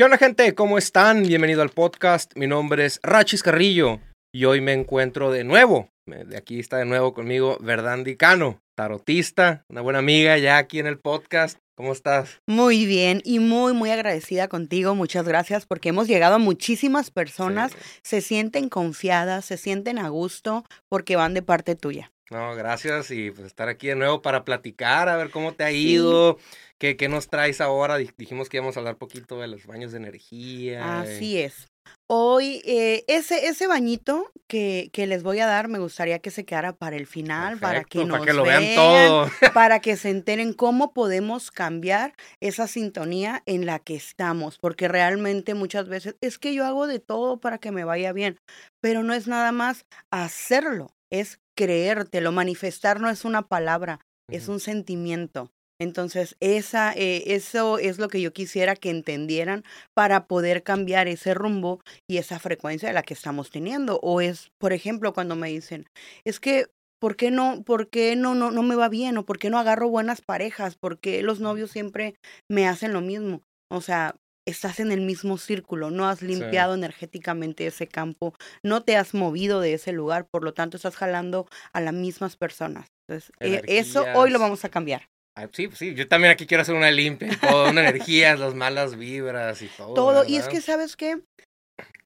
¿Qué onda gente? ¿Cómo están? Bienvenido al podcast. Mi nombre es Rachis Carrillo y hoy me encuentro de nuevo. De aquí está de nuevo conmigo Verdandi Cano, tarotista, una buena amiga ya aquí en el podcast. ¿Cómo estás? Muy bien y muy, muy agradecida contigo. Muchas gracias porque hemos llegado a muchísimas personas. Sí. Se sienten confiadas, se sienten a gusto porque van de parte tuya. No, gracias y pues estar aquí de nuevo para platicar, a ver cómo te ha ido, qué, qué nos traes ahora. Dij- Dijimos que íbamos a hablar poquito de los baños de energía. Así es. Hoy, eh, ese, ese bañito que, que les voy a dar, me gustaría que se quedara para el final, para que nos para que lo vean vean, todo. para que se enteren cómo podemos cambiar esa sintonía en la que estamos, porque realmente muchas veces es que yo hago de todo para que me vaya bien, pero no es nada más hacerlo, es creértelo, manifestar no es una palabra, es un sentimiento. Entonces, esa, eh, eso es lo que yo quisiera que entendieran para poder cambiar ese rumbo y esa frecuencia de la que estamos teniendo. O es, por ejemplo, cuando me dicen, es que, ¿por qué no, por qué no, no, no me va bien? ¿O por qué no agarro buenas parejas? ¿Por qué los novios siempre me hacen lo mismo? O sea, estás en el mismo círculo, no has Sí. limpiado energéticamente ese campo, no te has movido de ese lugar, por lo tanto estás jalando a las mismas personas. Entonces, eh, eso hoy lo Energías. vamos a cambiar. Ah, sí, pues sí, yo también aquí quiero hacer una limpia, todo, una energía, las malas vibras y todo. Todo. Y es que, ¿sabes qué?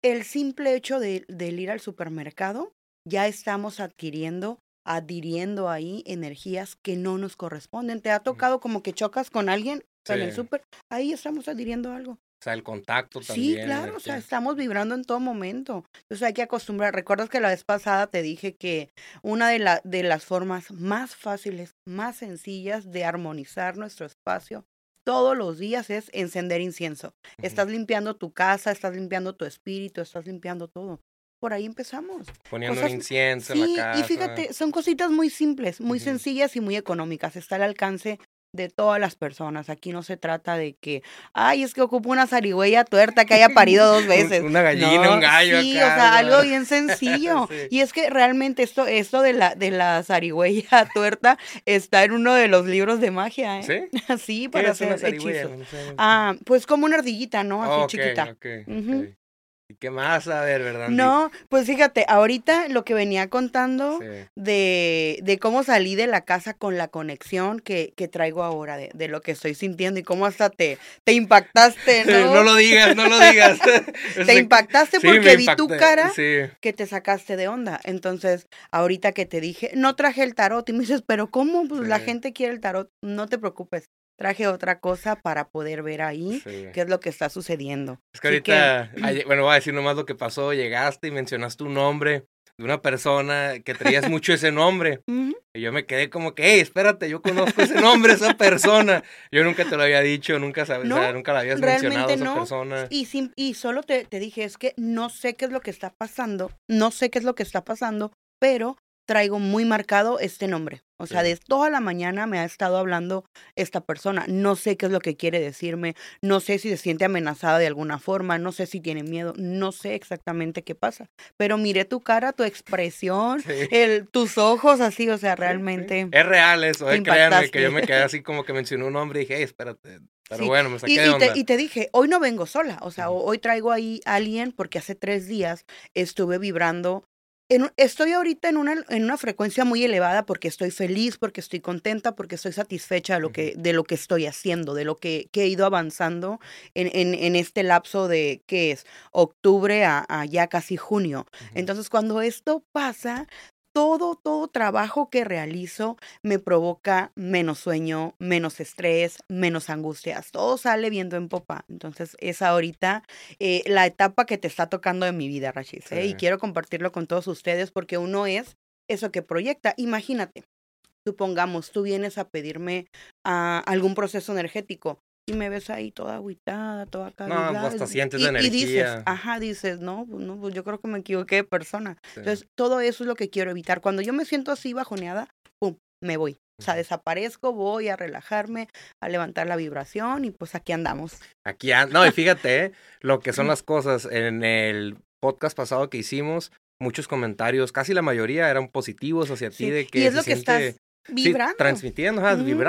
El simple hecho de, del ir al supermercado, ya estamos adquiriendo, adhiriendo ahí energías que no nos corresponden. ¿Te ha tocado como que chocas con alguien en el súper? Ahí estamos adhiriendo algo. Sea, el contacto Sí, también. claro, o sea, energía. estamos vibrando en todo momento. Entonces hay que acostumbrar. ¿Recuerdas que la vez pasada te dije que una de, la, de las formas más fáciles, más sencillas de armonizar nuestro espacio todos los días es encender incienso? Estás limpiando tu casa, estás limpiando tu espíritu, estás limpiando todo. Por ahí empezamos. Poniendo cosas- un incienso Sí, en la casa. y fíjate, son cositas muy simples, muy sencillas y muy económicas. Está al alcance de todas las personas. Aquí no se trata de que, ay, es que ocupo una zarigüeya tuerta que haya parido dos veces. Una gallina, No, un gallo Sí, acá, o sea, algo bien sencillo. Sí. Y es que realmente esto, esto de la, de la zarigüeya tuerta está en uno de los libros de magia, ¿eh? ¿Sí? Sí, ¿Qué para hacer hechizos. No sé. Ah, pues como una ardillita, ¿no? Así chiquita. ok, Ujú. ok. ¿Y qué más? A ver, ¿verdad? No, pues fíjate, ahorita lo que venía contando Sí. de, de cómo salí de la casa con la conexión que, que traigo ahora, de, de lo que estoy sintiendo y cómo hasta te, te impactaste, ¿no? No lo digas, no lo digas. te impactaste Sí, porque vi tu cara Sí. que te sacaste de onda. Entonces, ahorita que te dije, no traje el tarot y me dices, pero ¿cómo? Pues la gente quiere el tarot. No te preocupes, traje otra cosa para poder ver ahí sí. qué es lo que está sucediendo. Es que Así que- ahorita, ayer- bueno, voy a decir nomás lo que pasó. Llegaste y mencionaste un nombre de una persona que traías mucho ese nombre. Y yo me quedé como que, hey, espérate, yo conozco ese nombre, esa persona. Yo nunca te lo había dicho, nunca sabes, No, nunca la habías mencionado a esa no. persona. Y, sim- y solo te, te dije, es que no sé qué es lo que está pasando, no sé qué es lo que está pasando, pero traigo muy marcado este nombre. O sea, Sí. de toda la mañana me ha estado hablando esta persona. No sé qué es lo que quiere decirme, no sé si se siente amenazada de alguna forma, no sé si tiene miedo, no sé exactamente qué pasa. Pero miré tu cara, tu expresión, Sí. el, tus ojos así, o sea, Sí, sí. realmente... Es real eso, eh, créanme que yo me quedé así como que mencionó un nombre y dije, hey, espérate. Pero Sí, bueno, me saqué Y, de y onda. te, y te dije, hoy no vengo sola, o sea, hoy traigo ahí a alguien porque hace tres días estuve vibrando. En, estoy ahorita en una, en una frecuencia muy elevada porque estoy feliz, porque estoy contenta, porque estoy satisfecha de lo que, de lo que estoy haciendo, de lo que, que he ido avanzando en, en, en este lapso de, ¿qué es? Octubre a, a ya casi junio. Entonces, cuando esto pasa, todo, todo trabajo que realizo me provoca menos sueño, menos estrés, menos angustias. Todo sale viendo en popa. Entonces, es ahorita eh, la etapa que te está tocando de mi vida, Rachis. ¿eh? Y quiero compartirlo con todos ustedes porque uno es eso que proyecta. Imagínate, supongamos, tú vienes a pedirme ah, algún proceso energético y me ves ahí toda agüitada, toda No, cabizbaja, pues hasta sientes y, la y dices, energía. ajá, dices, no, pues no, pues yo creo que me equivoqué de persona. Sí. Entonces, todo eso es lo que quiero evitar. Cuando yo me siento así bajoneada, pum, me voy. O sea, desaparezco, voy a relajarme, a levantar la vibración y pues aquí andamos. Aquí, an- no, y fíjate, ¿eh? lo que son las cosas. En el podcast pasado que hicimos, muchos comentarios, casi la mayoría eran positivos hacia ti, de que y es lo que siente- estás Vibrando. transmitiendo,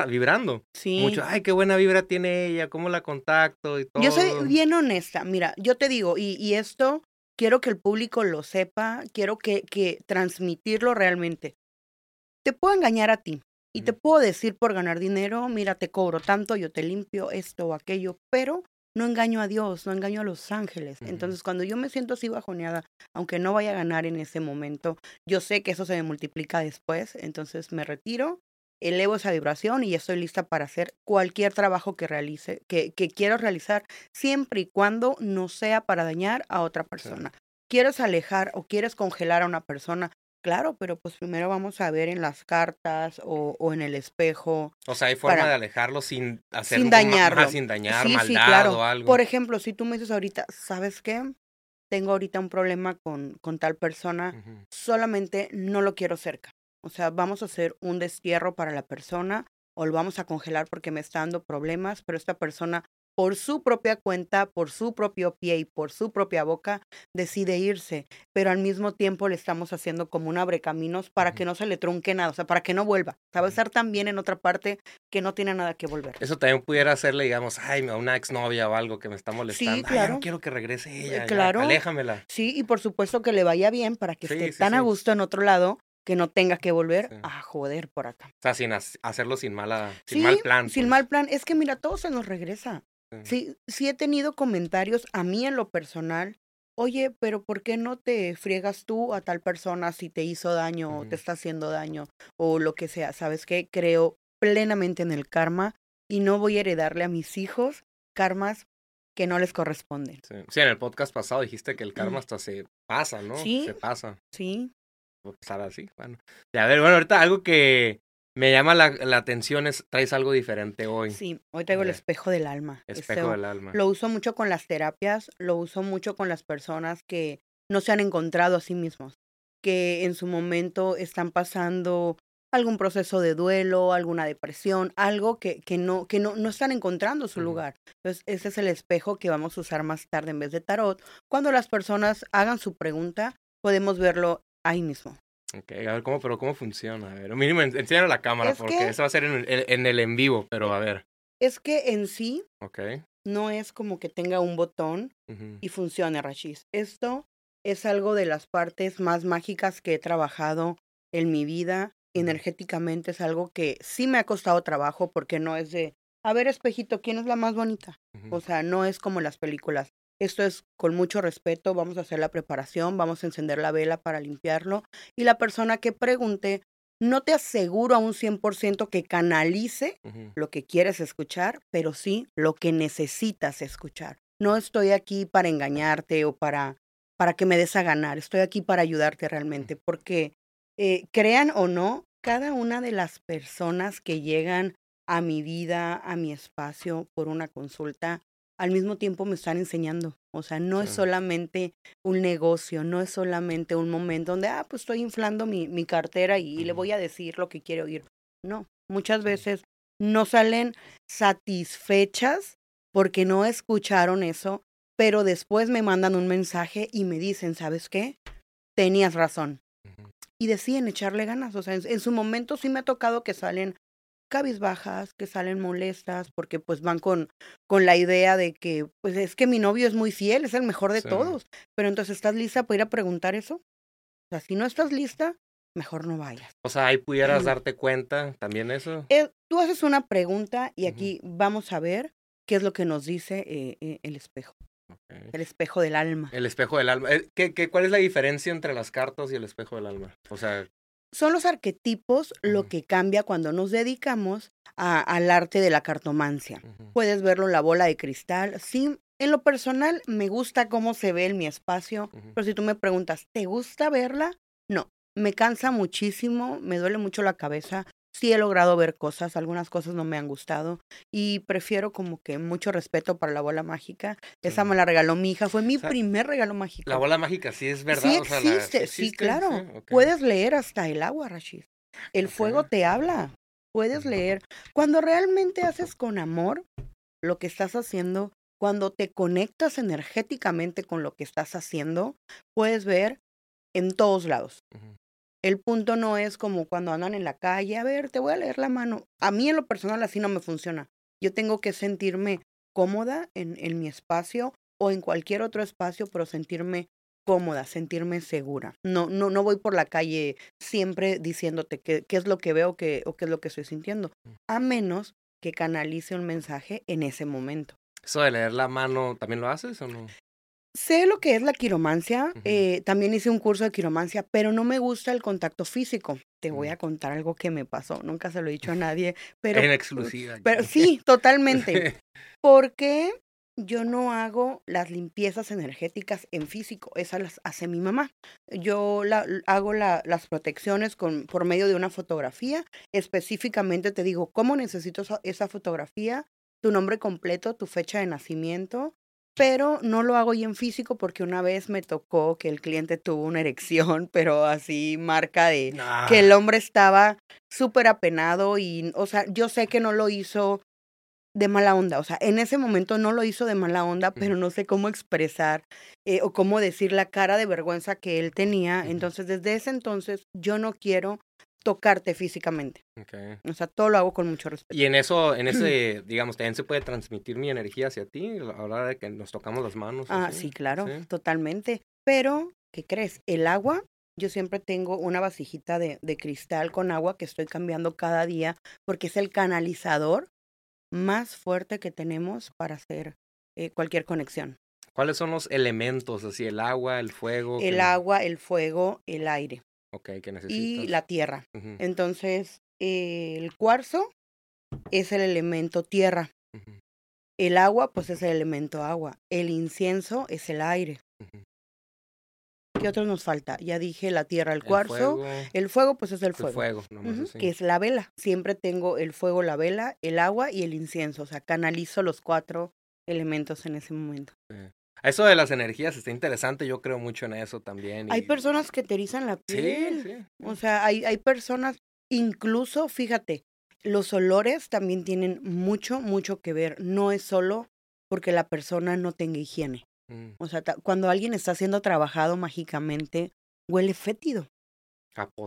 vibrando. Sí. Mucho, ay, qué buena vibra tiene ella, cómo la contacto y todo. Yo soy bien honesta. Mira, yo te digo, y, y esto quiero que el público lo sepa, quiero que, que transmitirlo realmente. Te puedo engañar a ti y te puedo decir por ganar dinero, mira, te cobro tanto, yo te limpio esto o aquello, pero no engaño a Dios, no engaño a los ángeles. Entonces, cuando yo me siento así bajoneada, aunque no vaya a ganar en ese momento, yo sé que eso se me multiplica después, entonces me retiro, elevo esa vibración y estoy lista para hacer cualquier trabajo que realice, que, que quiero realizar, siempre y cuando no sea para dañar a otra persona. ¿Quieres alejar o quieres congelar a una persona? Claro, pero pues primero vamos a ver en las cartas o, o en el espejo. O sea, hay forma de alejarlo sin hacer sin dañarlo. sin dañar, sí, maldad sí, claro. o algo. Por ejemplo, si tú me dices ahorita, ¿sabes qué? Tengo ahorita un problema con, con tal persona, solamente no lo quiero cerca. O sea, vamos a hacer un destierro para la persona o lo vamos a congelar porque me está dando problemas, pero esta persona por su propia cuenta, por su propio pie y por su propia boca, decide irse, pero al mismo tiempo le estamos haciendo como un abrecaminos para que no se le trunque nada, o sea, para que no vuelva. O sea, va a estar tan bien en otra parte que no tiene nada que volver. Eso también pudiera hacerle, digamos, ay, a una exnovia o algo que me está molestando. Ya claro. no quiero que regrese ella. ya, claro. aléjamela. Sí, y por supuesto que le vaya bien para que Sí, esté sí, tan a sí. gusto en otro lado que no tenga que volver Sí. a joder por acá. O sea, sin hac- hacerlo sin mala, sin Sí, mal plan. Sin pues. mal plan. Es que mira, todo se nos regresa. Sí. Sí, sí he tenido comentarios a mí en lo personal. Oye, pero ¿por qué no te friegas tú a tal persona si te hizo daño o te está haciendo daño o lo que sea? ¿Sabes qué? Creo plenamente en el karma y no voy a heredarle a mis hijos karmas que no les corresponden. Sí. Sí, en el podcast pasado dijiste que el karma hasta se pasa, ¿no? Mm. Sí. Se pasa. Sí, Va a pasar así. Bueno. Y a ver, bueno, ahorita algo que me llama la, la atención es, traes algo diferente hoy. sí. Hoy traigo el espejo del alma. Espejo Este, del alma. Lo uso mucho con las terapias, lo uso mucho con las personas que no se han encontrado a sí mismos, que en su momento están pasando algún proceso de duelo, alguna depresión, algo que, que, no, que no, no están encontrando su lugar. Entonces, ese es el espejo que vamos a usar más tarde en vez de tarot. Cuando las personas hagan su pregunta, podemos verlo ahí mismo. Ok, a ver, ¿cómo, pero cómo funciona? A ver, mínimo, en- enséñalo a la cámara, Es porque que- eso va a ser en, el- en el en vivo, pero a ver. Es que en sí Ok. no es como que tenga un botón y funcione, Rachis. Esto es algo de las partes más mágicas que he trabajado en mi vida. Energéticamente es algo que sí me ha costado trabajo porque no es de, a ver, espejito, ¿quién es la más bonita? O sea, no es como las películas. Esto es con mucho respeto, vamos a hacer la preparación, vamos a encender la vela para limpiarlo. Y la persona que pregunte, no te aseguro a un 100% que canalice lo que quieres escuchar, pero sí lo que necesitas escuchar. No estoy aquí para engañarte o para, para que me des a ganar, estoy aquí para ayudarte realmente, porque eh, crean o no, cada una de las personas que llegan a mi vida, a mi espacio por una consulta, al mismo tiempo me están enseñando. O sea, no es solamente un negocio, no es solamente un momento donde, ah, pues estoy inflando mi, mi cartera y, y le voy a decir lo que quiere oír. No, muchas veces no salen satisfechas porque no escucharon eso, pero después me mandan un mensaje y me dicen, ¿sabes qué? Tenías razón. Y deciden echarle ganas. O sea, en, en su momento sí me ha tocado que salen cabizbajas, que salen molestas, porque pues van con, con la idea de que, pues es que mi novio es muy fiel, es el mejor de Sí. todos. Pero entonces, ¿estás lista para ir a preguntar eso? O sea, si no estás lista, mejor no vayas. O sea, ahí pudieras darte cuenta también eso. Eh, tú haces una pregunta y aquí vamos a ver qué es lo que nos dice eh, eh, el espejo, el espejo del alma. El espejo del alma. Eh, ¿Qué, qué, cuál es la diferencia entre las cartas y el espejo del alma? O sea, Son los arquetipos lo que cambia cuando nos dedicamos a- al arte de la cartomancia. Puedes verlo en la bola de cristal. Sí, en lo personal me gusta cómo se ve en mi espacio, pero si tú me preguntas, ¿te gusta verla? No, me cansa muchísimo, me duele mucho la cabeza. Sí he logrado ver cosas, algunas cosas no me han gustado y prefiero como que mucho respeto para la bola mágica. Esa Sí. me la regaló mi hija, fue mi O sea, primer regalo mágico. La bola mágica sí es verdad. Sí o sea, la- existe, sí, claro. Puedes leer hasta el agua, Rashid. El fuego te habla. Puedes leer. Cuando realmente haces con amor lo que estás haciendo, cuando te conectas energéticamente con lo que estás haciendo, puedes ver en todos lados. El punto no es como cuando andan en la calle, a ver, te voy a leer la mano. A mí en lo personal así no me funciona. Yo tengo que sentirme cómoda en, en mi espacio o en cualquier otro espacio, pero sentirme cómoda, sentirme segura. No, no, no voy por la calle siempre diciéndote qué, qué es lo que veo que, o qué es lo que estoy sintiendo, Mm. a menos que canalice un mensaje en ese momento. Eso de leer la mano, ¿también lo haces o no? Sé lo que es la quiromancia, eh, también hice un curso de quiromancia, pero no me gusta el contacto físico. Te voy Mm. a contar algo que me pasó, nunca se lo he dicho a nadie, pero, en exclusiva. pero sí, totalmente. Porque yo no hago las limpiezas energéticas en físico, esas las hace mi mamá. Yo la, hago la- las protecciones con, por medio de una fotografía. Específicamente te digo cómo necesito esa, esa fotografía, tu nombre completo, tu fecha de nacimiento, pero no lo hago yo en físico porque una vez me tocó que el cliente tuvo una erección, pero así marca de Nah. que el hombre estaba súper apenado y, o sea, yo sé que no lo hizo de mala onda, o sea, en ese momento no lo hizo de mala onda, pero no sé cómo expresar eh, o cómo decir la cara de vergüenza que él tenía. Entonces, desde ese entonces, yo no quiero tocarte físicamente. Ok. O sea, todo lo hago con mucho respeto. Y en eso, en ese, digamos, también se puede transmitir mi energía hacia ti a la hora de que nos tocamos las manos. Ah, así? sí, claro, Sí. totalmente. Pero, ¿qué crees? El agua, yo siempre tengo una vasijita de, de cristal con agua que estoy cambiando cada día porque es el canalizador más fuerte que tenemos para hacer eh, cualquier conexión. ¿Cuáles son los elementos, así, el agua, el fuego? El que- agua, el fuego, el aire Que y la tierra. Entonces, eh, el cuarzo es el elemento tierra. El agua, pues es el elemento agua. El incienso es el aire. ¿Qué otros nos falta? Ya dije la tierra, el El cuarzo. fuego, El fuego, pues es el el fuego. fuego, nomás así. Que es la vela. Siempre tengo el fuego, la vela, el agua y el incienso. O sea, canalizo los cuatro elementos en ese momento. Eso de las energías está interesante, yo creo mucho en eso también. Hay personas que te erizan la Sí, piel. sí. O sea, hay, hay personas, incluso, fíjate, los olores también tienen mucho, mucho que ver. No es solo porque la persona no tenga higiene. Mm, O sea, cuando alguien está siendo trabajado mágicamente, huele fétido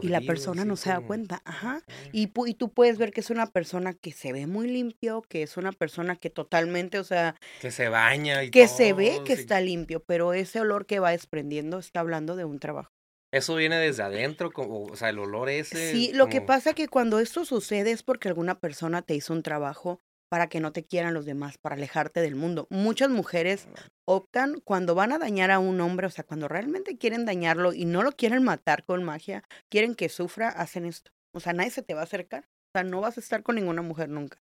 y la persona no se da como- cuenta. Ajá. Y, y tú puedes ver que es una persona que se ve muy limpio, que es una persona que totalmente, o sea, Que se baña y que se ve que sí. está limpio, pero ese olor que va desprendiendo está hablando de un trabajo. Eso viene desde adentro, como, o sea, el olor ese. Sí, lo que pasa que cuando esto sucede es porque alguna persona te hizo un trabajo para que no te quieran los demás, para alejarte del mundo. Muchas mujeres optan cuando van a dañar a un hombre, o sea, cuando realmente quieren dañarlo y no lo quieren matar con magia, quieren que sufra, hacen esto. O sea, nadie se te va a acercar. O sea, no vas a estar con ninguna mujer nunca.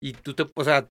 Y tú te, o sea,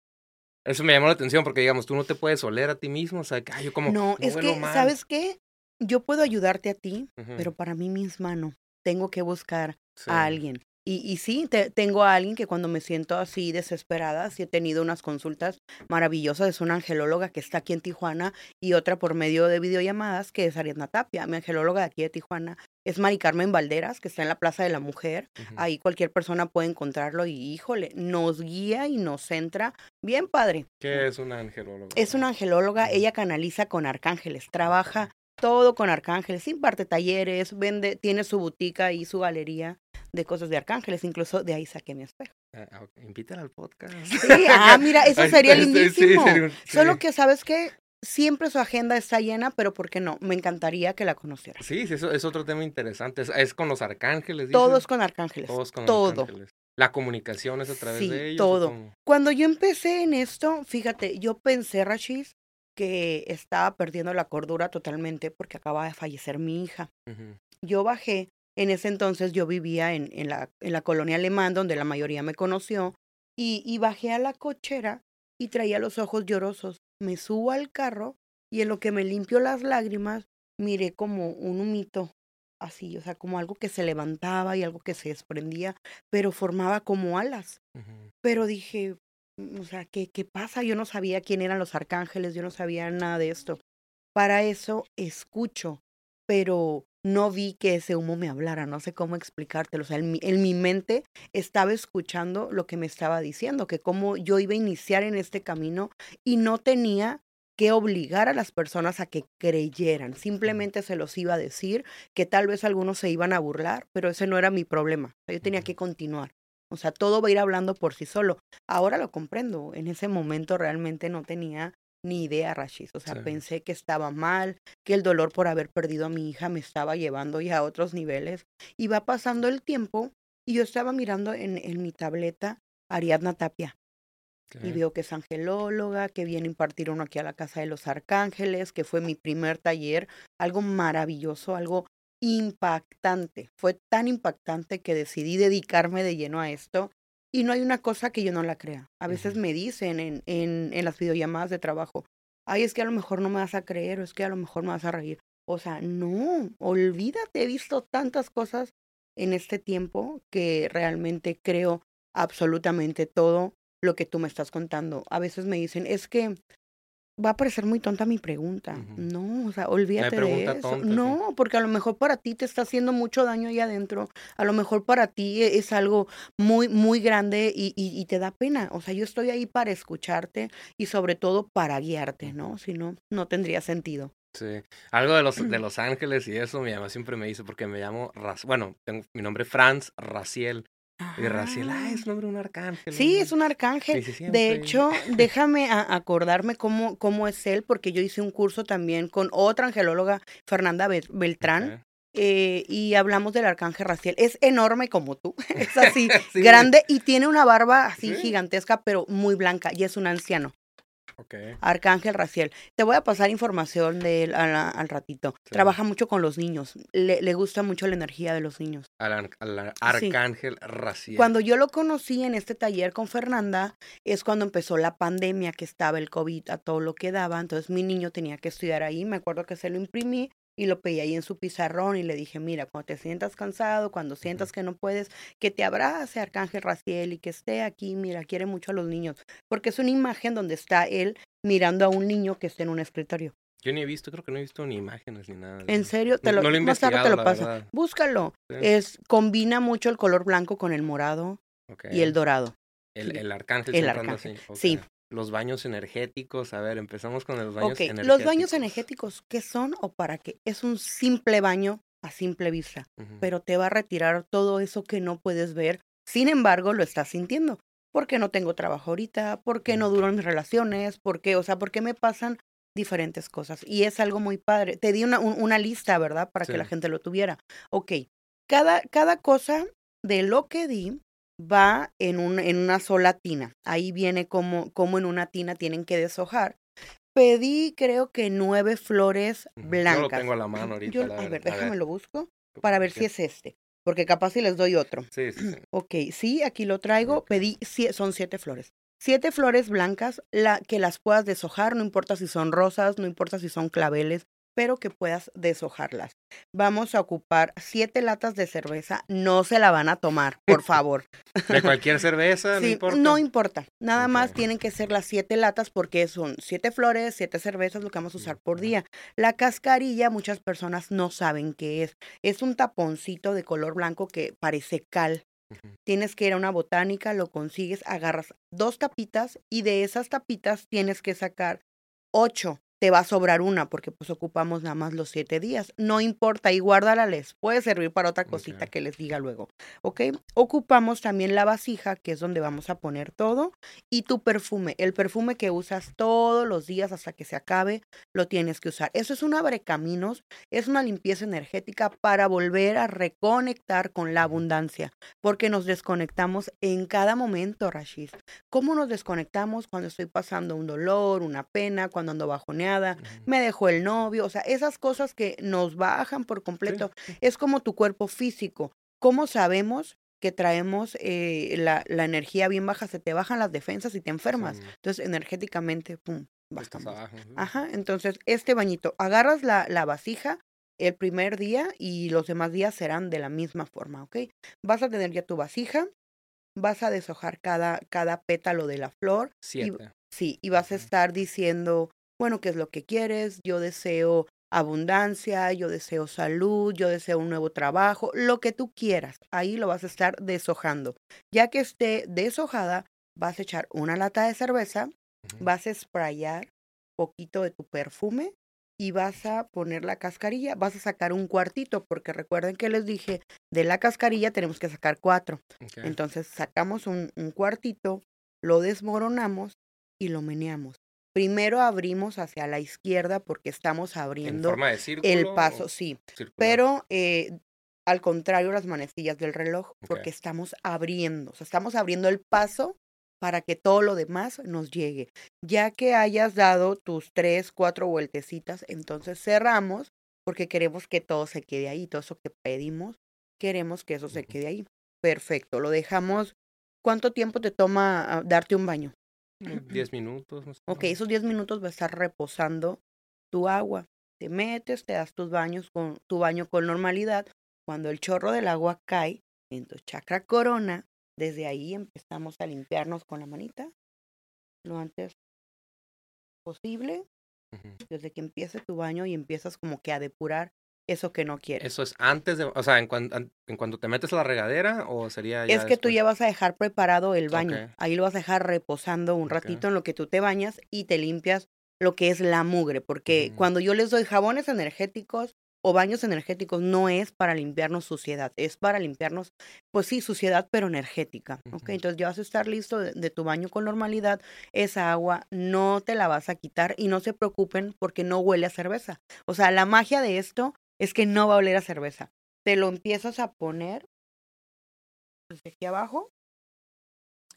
eso me llamó la atención porque, digamos, tú no te puedes oler a ti mismo, o sea, que, ay, yo como. no, es que, mal". ¿sabes qué? Yo puedo ayudarte a ti, pero para mí misma no. Tengo que buscar sí. a alguien. Y, y sí, te- tengo a alguien que cuando me siento así desesperada, sí he tenido unas consultas maravillosas. Es una angelóloga que está aquí en Tijuana y otra por medio de videollamadas que es Ariadna Tapia. Mi angelóloga de aquí de Tijuana es Mari Carmen Valderas, que está en la Plaza de la Mujer. Ahí cualquier persona puede encontrarlo y, híjole, nos guía y nos centra. Bien padre. ¿Qué es una angelóloga? Es una angelóloga, ella canaliza con arcángeles, trabaja todo con arcángeles, imparte talleres, vende, tiene su botica y su galería de cosas de arcángeles, incluso de ahí saqué mi espejo. Ah, ah, ok, Invítala al podcast. Sí, ah, mira, eso sería sí, sí, lindísimo. sería un- Solo sí. que sabes que siempre su agenda está llena, pero ¿por qué no? Me encantaría que la conocieras. Sí, sí, eso es otro tema interesante. Es, es con los arcángeles. Todo dices? es con arcángeles. Todos con todo. arcángeles. La comunicación es a través Sí, de ellos. todo. Cuando yo empecé en esto, fíjate, yo pensé, Rachis, que estaba perdiendo la cordura totalmente porque acaba de fallecer mi hija. Yo bajé, en ese entonces yo vivía en, en, la, en la colonia alemán donde la mayoría me conoció, y, y bajé a la cochera y traía los ojos llorosos. Me subo al carro y en lo que me limpio las lágrimas, miré como un humito, así, o sea, como algo que se levantaba y algo que se desprendía, pero formaba como alas. Pero dije, mm, o sea, ¿qué, ¿qué pasa? Yo no sabía quién eran los arcángeles, yo no sabía nada de esto. Para eso escucho, pero no vi que ese humo me hablara, no sé cómo explicártelo. O sea, en mi, en mi mente estaba escuchando lo que me estaba diciendo, que cómo yo iba a iniciar en este camino y no tenía que obligar a las personas a que creyeran. Simplemente se los iba a decir que tal vez algunos se iban a burlar, pero ese no era mi problema. Yo tenía que continuar. O sea, todo va a ir hablando por sí solo. Ahora lo comprendo. En ese momento realmente no tenía ni idea, Rashis. O sea, pensé que estaba mal, que el dolor por haber perdido a mi hija me estaba llevando ya a otros niveles. Y va pasando el tiempo y yo estaba mirando en, en mi tableta Ariadna Tapia. Y veo que es angelóloga, que viene a impartir uno aquí a la Casa de los Arcángeles, que fue mi primer taller, algo maravilloso, algo impactante. Fue tan impactante que decidí dedicarme de lleno a esto. Y no hay una cosa que yo no la crea. A veces me dicen en, en, en las videollamadas de trabajo, ay, es que a lo mejor no me vas a creer o es que a lo mejor me vas a reír. O sea, no, olvídate, he visto tantas cosas en este tiempo que realmente creo absolutamente todo lo que tú me estás contando. A veces me dicen, es que va a parecer muy tonta mi pregunta. No, o sea, olvídate de eso. no, porque a lo mejor para ti te está haciendo mucho daño ahí adentro. A lo mejor para ti e, es algo muy, muy grande y, y, te da pena. O sea, yo estoy ahí para escucharte y sobre todo para guiarte, ¿no? Si no, no tendría sentido. Sí, algo de los, de los ángeles y eso mi mamá siempre me dice porque me llamo, bueno, tengo mi nombre es Franz Raciel y Raciel, ah, es nombre de un arcángel. Sí, es un arcángel. De hecho, déjame acordarme cómo, cómo es él, porque yo hice un curso también con otra angelóloga, Fernanda Beltrán. Eh, y hablamos del arcángel Raciel. Es enorme como tú, es así, grande y tiene una barba así gigantesca, pero muy blanca y es un anciano. Arcángel Raciel. Te voy a pasar información de él al, ratito. Trabaja mucho con los niños. Le, gusta mucho la energía de los niños. Al, Arcángel Raciel. Cuando yo lo conocí en este taller con Fernanda, es cuando empezó la pandemia, que estaba el COVID a todo lo que daba. Entonces mi niño tenía que estudiar ahí. Me acuerdo que se lo imprimí y lo pedí ahí en su pizarrón y le dije, mira, cuando te sientas cansado, cuando sientas que no puedes, que te abrace Arcángel Raciel y que esté aquí, mira, quiere mucho a los niños, porque es una imagen donde está él mirando a un niño que está en un escritorio. Yo ni he visto, creo que no he visto ni imágenes ni nada. En serio, te lo, más tarde te lo paso. Búscalo. Es combina mucho el color blanco con el morado y el dorado. El, el arcángel. El arcángel. Sí. Los baños energéticos, a ver, empezamos con los baños energéticos. Los baños energéticos, ¿qué son o para qué? Es un simple baño a simple vista, pero te va a retirar todo eso que no puedes ver. Sin embargo, lo estás sintiendo. Porque no tengo trabajo ahorita, porque no duran mis relaciones, porque, o sea, porque me pasan diferentes cosas. Y es algo muy padre. Te di una, una lista, ¿verdad? Para que la gente lo tuviera. Ok, cada, cada cosa de lo que di va en, un, en una sola tina. Ahí viene como, como en una tina tienen que deshojar. Pedí creo que nueve flores blancas. Yo lo tengo a la mano ahorita. a, ver, déjame lo busco para ver si es este. Porque capaz si les doy otro. Sí, sí, Ok, sí, aquí lo traigo. Pedí, son siete flores. Siete flores blancas la, que las puedas deshojar, no importa si son rosas, no importa si son claveles, pero que puedas deshojarlas. Vamos a ocupar siete latas de cerveza, no se la van a tomar, por favor. ¿De cualquier cerveza? no importa. No importa, nada más tienen que ser las siete latas porque son siete flores, siete cervezas, lo que vamos a usar por día. La cascarilla, muchas personas no saben qué es. Es un taponcito de color blanco que parece cal. Tienes que ir a una botánica, lo consigues, agarras dos tapitas y de esas tapitas tienes que sacar ocho te va a sobrar una porque pues ocupamos nada más los siete días. No importa y guárdala, les puede servir para otra cosita que les diga luego. ¿Ok? Ocupamos también la vasija, que es donde vamos a poner todo, y tu perfume. El perfume que usas todos los días hasta que se acabe, lo tienes que usar. Eso es un caminos, es una limpieza energética para volver a reconectar con la abundancia, porque nos desconectamos en cada momento, Rashid. ¿Cómo nos desconectamos cuando estoy pasando un dolor, una pena, cuando ando bajoneando? Me dejó el novio, o sea, esas cosas que nos bajan por completo. Es como tu cuerpo físico. ¿Cómo sabemos que traemos eh, la, la, energía bien baja? Se te bajan las defensas y te enfermas. Entonces, energéticamente, pum, bajamos. Ajá, entonces, este bañito, agarras la, la vasija, el primer día y los demás días serán de la misma forma, ¿ok? Vas a tener ya tu vasija, vas a deshojar cada, cada pétalo de la flor. Siete. sí, y vas a estar diciendo, bueno, ¿qué es lo que quieres? Yo deseo abundancia, yo deseo salud, yo deseo un nuevo trabajo, lo que tú quieras. Ahí lo vas a estar deshojando. Ya que esté deshojada, vas a echar una lata de cerveza, vas a sprayar poquito de tu perfume y vas a poner la cascarilla, vas a sacar un cuartito, porque recuerden que les dije, de la cascarilla tenemos que sacar cuatro. Entonces sacamos un, un cuartito, lo desmoronamos y lo meneamos. Primero abrimos hacia la izquierda porque estamos ¿En abriendo círculo? el paso, sí, circular? pero eh, al contrario las manecillas del reloj, porque estamos abriendo, o sea, estamos abriendo el paso para que todo lo demás nos llegue. Ya que hayas dado tus tres, cuatro vueltecitas, entonces cerramos porque queremos que todo se quede ahí, todo eso que pedimos, queremos que eso se quede ahí. Perfecto, lo dejamos. ¿Cuánto tiempo te toma ah, darte un baño? Unos 10 minutos. más o Ok, esos 10 minutos va a estar reposando tu agua. Te metes, te das tus baños con tu baño con normalidad. Cuando el chorro del agua cae en tu chakra corona, desde ahí empezamos a limpiarnos con la manita lo antes posible, desde que empiece tu baño y empiezas como que a depurar eso que no quieres. Eso es antes de, o sea, en, cuan- an- en cuanto te metes a la regadera o sería ya Es que tú ya vas a dejar preparado el baño. Ahí lo vas a dejar reposando un ratito en lo que tú te bañas y te limpias lo que es la mugre. Porque Ujú. cuando yo les doy jabones energéticos o baños energéticos, no es para limpiarnos suciedad, es para limpiarnos, pues sí, suciedad, pero energética. Entonces ya vas a estar listo de, de tu baño con normalidad. Esa agua no te la vas a quitar y no se preocupen porque no huele a cerveza. O sea, la magia de esto es que no va a oler a cerveza. Te lo empiezas a poner desde aquí abajo.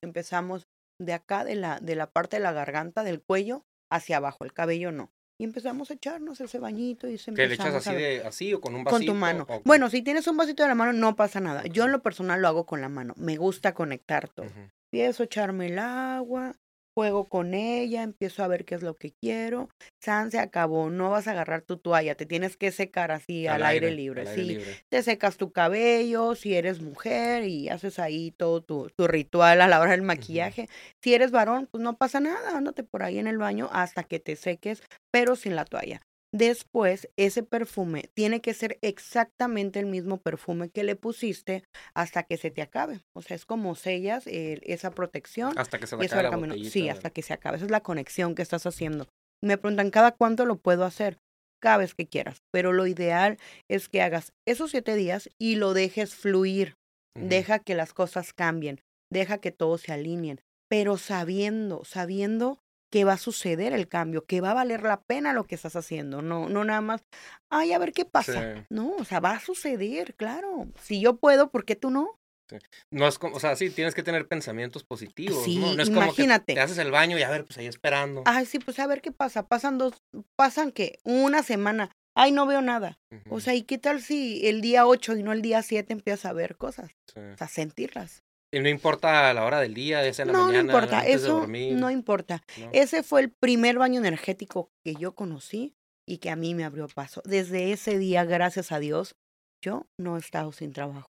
Empezamos de acá, de la, de la parte de la garganta, del cuello, hacia abajo, el cabello no. Y empezamos a echarnos ese bañito y se ¿Que le echas así, a ver- de, así o con un vasito? con tu mano. o- Bueno, si tienes un vasito de la mano, no pasa nada. Yo en lo personal lo hago con la mano. Me gusta conectar todo. Empiezo a echarme el agua, juego con ella, empiezo a ver qué es lo que quiero. San se acabó, no vas a agarrar tu toalla, te tienes que secar así al, aire, libre. al aire sí, libre. te secas tu cabello, si eres mujer y haces ahí todo tu, tu ritual a la hora del maquillaje. Si eres varón, pues no pasa nada, ándate por ahí en el baño hasta que te seques, pero sin la toalla. Después, ese perfume tiene que ser exactamente el mismo perfume que le pusiste hasta que se te acabe. O sea, es como sellas eh, esa protección Hasta que se eso acabe la botellita. Sí, hasta que se acabe. Esa es la conexión que estás haciendo. Me preguntan, ¿cada cuánto lo puedo hacer? Cada vez que quieras. Pero lo ideal es que hagas esos siete días y lo dejes fluir. Deja que las cosas cambien. Deja que todos se alineen. Pero sabiendo, sabiendo que va a suceder el cambio, que va a valer la pena lo que estás haciendo. No, no nada más, ay, a ver qué pasa. Sí. No, o sea, va a suceder, claro. Si yo puedo, ¿por qué tú no? No es como, o sea, sí, tienes que tener pensamientos positivos, Sí, ¿no? No es como que imagínate. te haces el baño y a ver, pues ahí esperando. Ay, sí, pues a ver qué pasa. Pasan dos, pasan que una semana. Ay, no veo nada. O sea, ¿y qué tal si el día 8 y no el día 7 empiezas a ver cosas? sí. O sea, sentirlas. Y no importa la hora del día, ya sea en la No, no mañana, importa. antes de Eso dormir, no importa. ¿no? Ese fue el primer baño energético que yo conocí y que a mí me abrió paso. Desde ese día, gracias a Dios, yo no he estado sin trabajo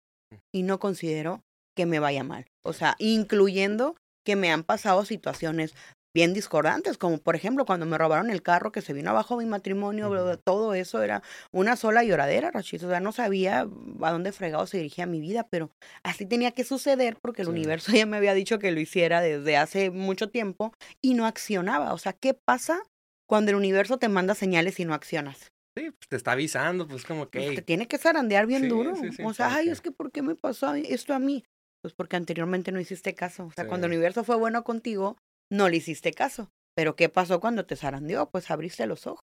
y no considero que me vaya mal. O sea, incluyendo que me han pasado situaciones bien discordantes, como por ejemplo cuando me robaron el carro que se vino abajo mi matrimonio, todo eso era una sola lloradera, Rachito. O sea, no sabía a dónde fregado se dirigía mi vida, pero así tenía que suceder porque el Sí. universo ya me había dicho que lo hiciera desde hace mucho tiempo y no accionaba. O sea, ¿qué pasa cuando el universo te manda señales y no accionas? Sí, pues te está avisando, pues como Pues que, te tiene que zarandear bien Sí, duro. sí, sí, o sea, ay, es que ¿por qué me pasó esto a mí? Pues porque anteriormente no hiciste caso. O sea, cuando el universo fue bueno contigo, no le hiciste caso. Pero ¿qué pasó cuando te zarandeó? Pues abriste los ojos.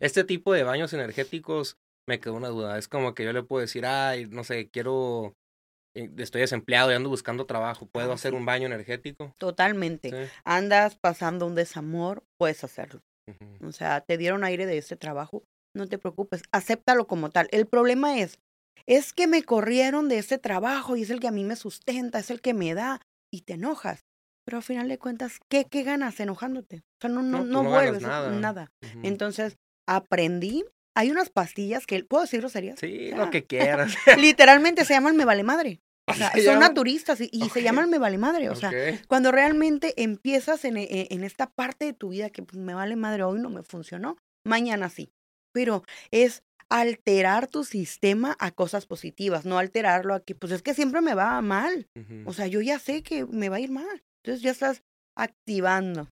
este tipo de baños energéticos me quedó una duda. Es como que yo le puedo decir, ay, no sé, quiero, eh, estoy desempleado y ando buscando trabajo, ¿puedo Ah, hacer sí. un baño energético? Totalmente. Sí. Andas pasando un desamor, puedes hacerlo. O sea, te dieron aire de este trabajo, no te preocupes, acéptalo como tal. El problema es, es que me corrieron de este trabajo y es el que a mí me sustenta, es el que me da y te enojas. Pero al final de cuentas, ¿qué, qué ganas enojándote? O sea, no, no, No, pues no, no ganas vuelves nada. nada. Entonces, aprendí. Hay unas pastillas que, ¿puedo decir groserías? Sí, o lo sea, que quieras. Literalmente se llaman me vale madre. O sea, ¿Se son llaman? naturistas y, se llaman me vale madre. O sea, cuando realmente empiezas en, e- en esta parte de tu vida que pues, me vale madre, hoy no me funcionó, mañana sí. Pero es alterar tu sistema a cosas positivas, no alterarlo a que, pues es que siempre me va mal. O sea, yo ya sé que me va a ir mal. Entonces ya estás activando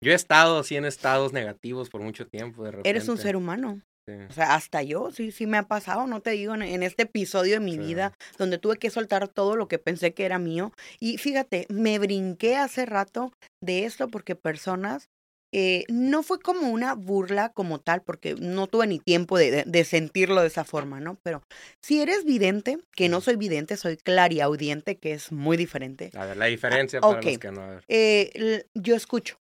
Yo he estado así en estados negativos por mucho tiempo. De Eres un ser humano. O sea, hasta yo, sí, sí me ha pasado, no te digo, en, este episodio de mi vida, donde tuve que soltar todo lo que pensé que era mío. Y fíjate, me brinqué hace rato de esto porque personas eh, no fue como una burla como tal, porque no tuve ni tiempo de, de, sentirlo de esa forma, ¿no? Pero si eres vidente, que no soy vidente, soy clariaudiente, que es muy diferente. A ver, la diferencia para los que no. Eh, yo escucho.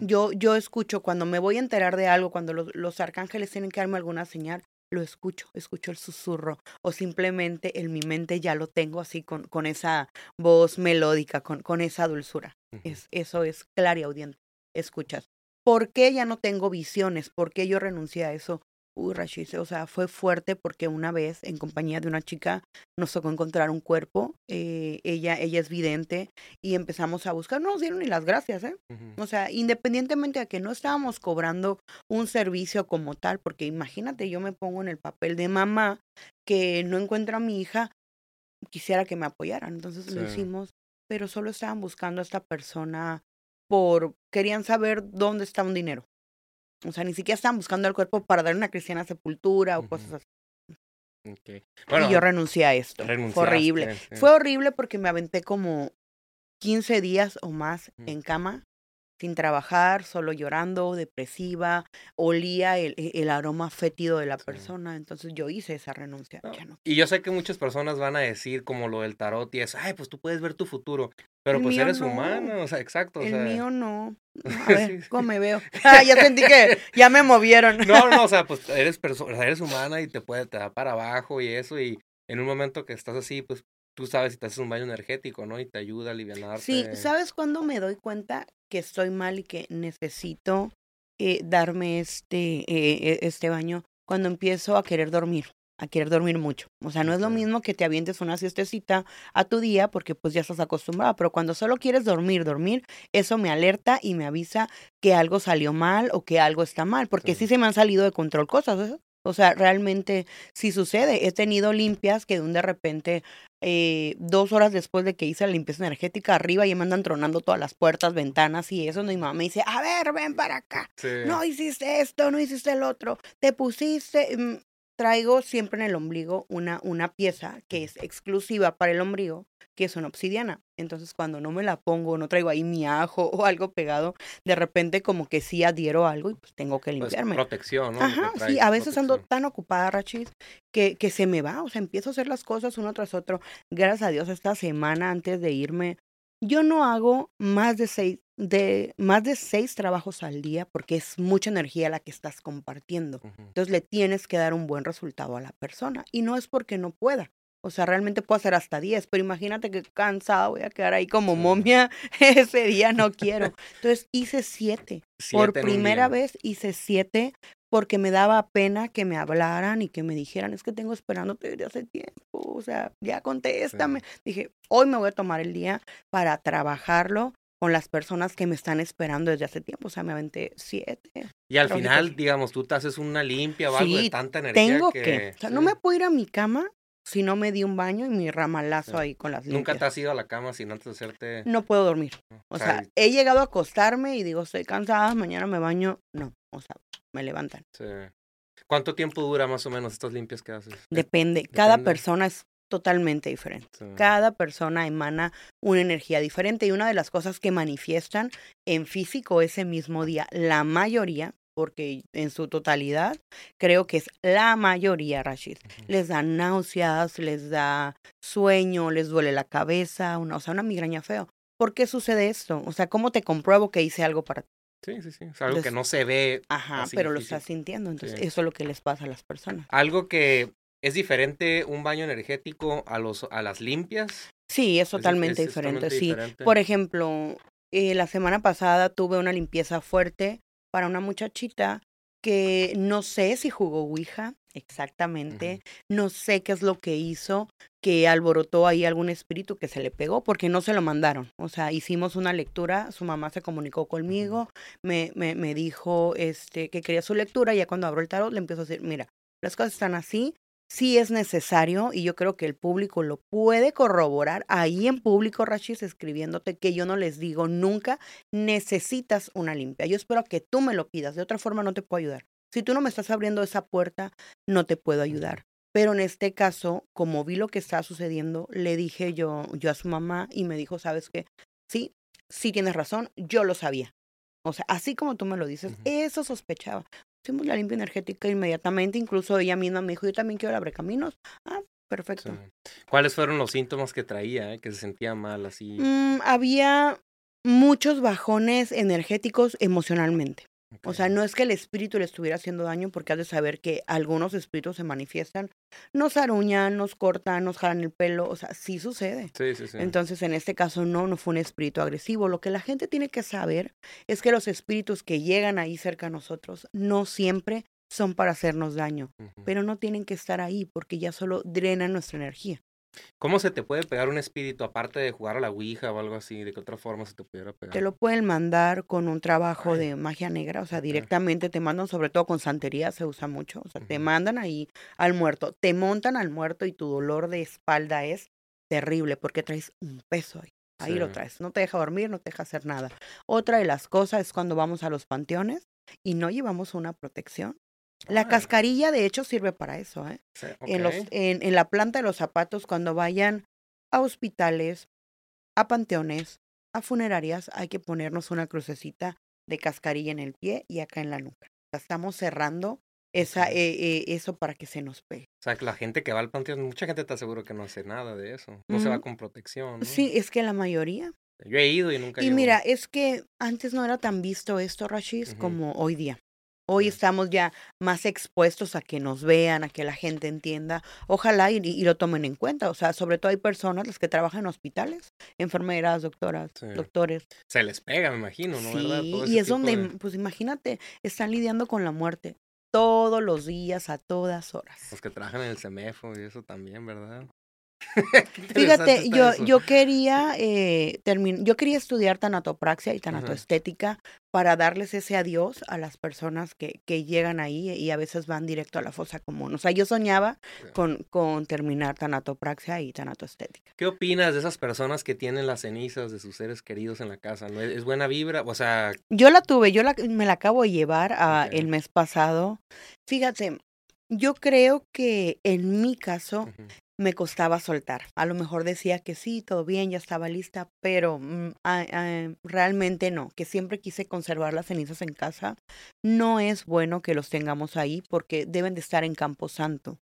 Yo, yo escucho cuando me voy a enterar de algo, cuando los, los arcángeles tienen que darme alguna señal, lo escucho, escucho el susurro o simplemente en mi mente ya lo tengo así con, con esa voz melódica, con, con esa dulzura. es, eso es clariaudiente, escuchas. ¿Por qué ya no tengo visiones? ¿Por qué yo renuncié a eso? Uy, Rashid, o sea, fue fuerte porque una vez en compañía de una chica nos tocó encontrar un cuerpo, eh, ella, ella es vidente y empezamos a buscar, no nos dieron ni las gracias, ¿eh? O sea, independientemente de que no estábamos cobrando un servicio como tal, porque imagínate, yo me pongo en el papel de mamá que no encuentra a mi hija, quisiera que me apoyaran, entonces lo hicimos, pero solo estaban buscando a esta persona por, querían saber dónde está un dinero. O sea, ni siquiera estaban buscando el cuerpo para dar una cristiana sepultura o cosas así. y yo renuncié a esto. Fue horrible. Fue horrible porque me aventé como 15 días o más en cama sin trabajar, solo llorando, depresiva, olía el, e, el aroma fétido de la persona, entonces yo hice esa renuncia. Y yo sé que muchas personas van a decir como lo del tarot y eso, ay, pues tú puedes ver tu futuro, pero pues eres humano, o sea, exacto. El mío no. A ver, ¿cómo me veo? Ah, ya sentí que ya me movieron. No, no, o sea, pues eres, eres humana y te puede, te da para abajo y eso, y en un momento que estás así, pues tú sabes si te haces un baño energético, ¿no? Y te ayuda a aliviar. Sí, ¿sabes cuándo me doy cuenta que estoy mal y que necesito eh, darme este, eh, e, este baño? Cuando empiezo a querer dormir, a querer dormir mucho. O sea, no es lo mismo que te avientes una siestecita a tu día porque pues ya estás acostumbrada, pero cuando solo quieres dormir, dormir, eso me alerta y me avisa que algo salió mal o que algo está mal, porque sí, se me han salido de control cosas. ¿eh? O sea, realmente sí sucede. He tenido limpias que de un de repente, eh, dos horas después de que hice la limpieza energética, arriba ya me andan tronando todas las puertas, ventanas y eso. mi mamá me dice, a ver, ven para acá. No hiciste esto, no hiciste el otro. Te pusiste... Traigo siempre en el ombligo una, una pieza que es exclusiva para el ombligo, que es una obsidiana. Entonces, cuando no me la pongo, no traigo ahí mi ajo o algo pegado, de repente como que sí adhiero algo y pues tengo que pues, limpiarme. protección, ¿no? Ajá, sí, a veces ando tan ocupada, Rachis, que, que se me va, o sea, empiezo a hacer las cosas uno tras otro. Gracias a Dios, esta semana antes de irme, yo no hago más de seis, de más de seis trabajos al día porque es mucha energía la que estás compartiendo. Entonces le tienes que dar un buen resultado a la persona y no es porque no pueda, o sea, realmente puedo hacer hasta 10, pero imagínate que cansada voy a quedar ahí como momia. Ese día no quiero. Entonces hice siete. Por primera vez hice siete porque me daba pena que me hablaran y que me dijeran, es que tengo esperándote desde hace tiempo. O sea, ya contéstame. Dije, hoy me voy a tomar el día para trabajarlo con las personas que me están esperando desde hace tiempo. O sea, me aventé siete. Y al final, digamos, tú te haces una limpia o algo de tanta energía. Tengo que. O sea, no me puedo ir a mi cama si no me di un baño y mi ramalazo ahí con las limpias. ¿Nunca te has ido a la cama sin antes de hacerte...? No puedo dormir. O sea, he llegado a acostarme y digo, estoy cansada, mañana me baño. No, o sea, me levantan. Sí. ¿Cuánto tiempo dura más o menos estas limpias que haces? Depende. Cada persona es totalmente diferente. Cada persona emana una energía diferente y una de las cosas que manifiestan en físico ese mismo día, la mayoría, porque en su totalidad creo que es la mayoría, Rashid. Les da náuseas, les da sueño, les duele la cabeza, una, o sea, una migraña feo. ¿Por qué sucede esto? O sea, ¿cómo te compruebo que hice algo para ti? Sí, sí, sí. Es algo que no se ve. Ajá, pero lo estás sintiendo. Entonces, eso es lo que les pasa a las personas. Algo que es diferente un baño energético a, los, a las limpias. Sí, es totalmente diferente, sí. Por ejemplo, eh, la semana pasada tuve una limpieza fuerte para una muchachita que no sé si jugó Ouija exactamente, no sé qué es lo que hizo, que alborotó ahí algún espíritu que se le pegó, porque no se lo mandaron. O sea, hicimos una lectura, su mamá se comunicó conmigo, me, me, me dijo este, que quería su lectura, y ya cuando abro el tarot le empiezo a decir, mira, las cosas están así, sí es necesario y yo creo que el público lo puede corroborar ahí en público, Rachis, escribiéndote que yo no les digo nunca, necesitas una limpia. Yo espero que tú me lo pidas, de otra forma no te puedo ayudar. Si tú no me estás abriendo esa puerta, no te puedo ayudar. Pero en este caso, como vi lo que está sucediendo, le dije yo, yo a su mamá y me dijo, ¿sabes qué? Sí, sí tienes razón, yo lo sabía. O sea, así como tú me lo dices, eso sospechaba. Hicimos la limpia energética inmediatamente, incluso ella misma me dijo, yo también quiero el caminos. Ah, perfecto. ¿Cuáles fueron los síntomas que traía, eh, que se sentía mal así? Mm, había muchos bajones energéticos emocionalmente. O sea, no es que el espíritu le estuviera haciendo daño, porque has de saber que algunos espíritus se manifiestan, nos aruñan, nos cortan, nos jalan el pelo, o sea, sí sucede. Sí, sí, sí. Entonces, en este caso, no, no fue un espíritu agresivo. Lo que la gente tiene que saber es que los espíritus que llegan ahí cerca a nosotros no siempre son para hacernos daño, pero no tienen que estar ahí porque ya solo drenan nuestra energía. ¿Cómo se te puede pegar un espíritu aparte de jugar a la Ouija o algo así? ¿De qué otra forma se te pudiera pegar? Te lo pueden mandar con un trabajo de magia negra, o sea, directamente te mandan, sobre todo con santería se usa mucho, o sea, te mandan ahí al muerto, te montan al muerto y tu dolor de espalda es terrible porque traes un peso ahí. Ahí lo traes, no te deja dormir, no te deja hacer nada. Otra de las cosas es cuando vamos a los panteones y no llevamos una protección, la cascarilla, de hecho, sirve para eso. ¿eh? en, los, en, en, la planta de los zapatos, cuando vayan a hospitales, a panteones, a funerarias, hay que ponernos una crucecita de cascarilla en el pie y acá en la nuca. Estamos cerrando esa, eh, eh, eso para que se nos pegue. O sea, que la gente que va al panteón, mucha gente está seguro que no hace nada de eso. No se va con protección. ¿no? Sí, es que la mayoría. Yo he ido y nunca. Y mira, es que antes no era tan visto esto, Rashis, como hoy día. Hoy estamos ya más expuestos a que nos vean, a que la gente entienda. Ojalá y, lo tomen en cuenta. O sea, sobre todo hay personas las que trabajan en hospitales, enfermeras, doctoras, doctores. Se les pega, me imagino, ¿no? Sí, y es donde, pues imagínate, están lidiando con la muerte todos los días, a todas horas. Los que trabajan en el CEMEFO y eso también, ¿verdad? Fíjate, yo, yo quería eh, yo quería estudiar tanatopraxia y tanatoestética para darles ese adiós a las personas que, que llegan ahí y a veces van directo a la fosa común. O sea, yo soñaba con, con terminar tanatopraxia y tanatoestética. ¿Qué opinas de esas personas que tienen las cenizas de sus seres queridos en la casa? ¿No es buena vibra? O sea... Yo la tuve, yo la, me la acabo de llevar a, el mes pasado. Fíjate, yo creo que en mi caso me costaba soltar. A lo mejor decía que sí, todo bien, ya estaba lista, pero mm, realmente no, que siempre quise conservar las cenizas en casa. No es bueno que los tengamos ahí porque deben de estar en Campo Santo,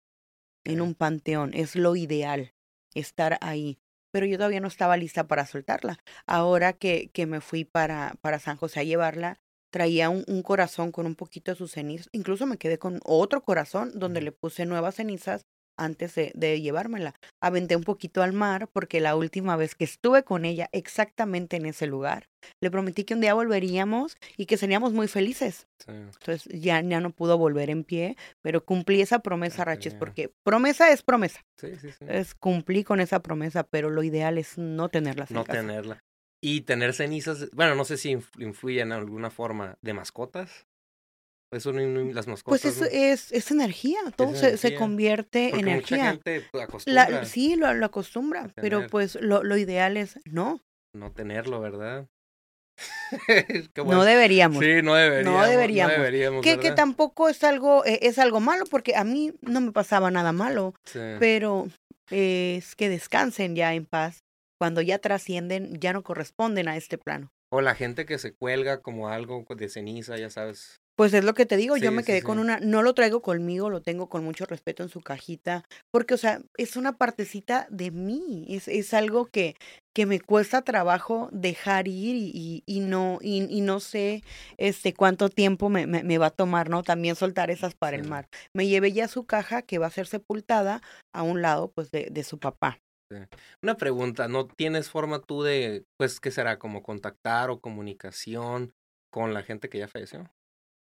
en un panteón, es lo ideal, estar ahí. Pero yo todavía no estaba lista para soltarla. Ahora que, que me fui para, para San José a llevarla, traía un, un, corazón con un poquito de sus cenizas. Incluso me quedé con otro corazón donde le puse nuevas cenizas antes de, de, llevármela. Aventé un poquito al mar porque la última vez que estuve con ella exactamente en ese lugar, le prometí que un día volveríamos y que seríamos muy felices. Entonces ya, ya no pudo volver en pie, pero cumplí esa promesa, Raches, porque promesa es promesa. Sí, sí, sí. Es cumplí con esa promesa, pero lo ideal es no tenerla. No tenerla. Y tener cenizas, bueno, no sé si influyen en alguna forma de mascotas. Eso las mascotas. Pues es, es, energía, todo se, se, convierte en energía. Gente acostumbra. sí, lo, lo acostumbra, pero pues lo, lo ideal es no. No tenerlo, ¿verdad? No deberíamos. Sí, no deberíamos. No deberíamos. que, que, tampoco es algo, eh, es algo malo, porque a mí no me pasaba nada malo. Pero es que descansen ya en paz. Cuando ya trascienden, ya no corresponden a este plano. O la gente que se cuelga como algo de ceniza, ya sabes. Pues es lo que te digo, yo me quedé con una, no lo traigo conmigo, lo tengo con mucho respeto en su cajita, porque, o sea, es una partecita de mí, es, es algo que, que me cuesta trabajo dejar ir y, y, no, y, y, no sé este cuánto tiempo me, me, va a tomar, ¿no? También soltar esas para el mar. Me llevé ya su caja que va a ser sepultada a un lado, pues, de, de su papá. Una pregunta, ¿no tienes forma tú de, pues, qué será, como contactar o comunicación con la gente que ya falleció?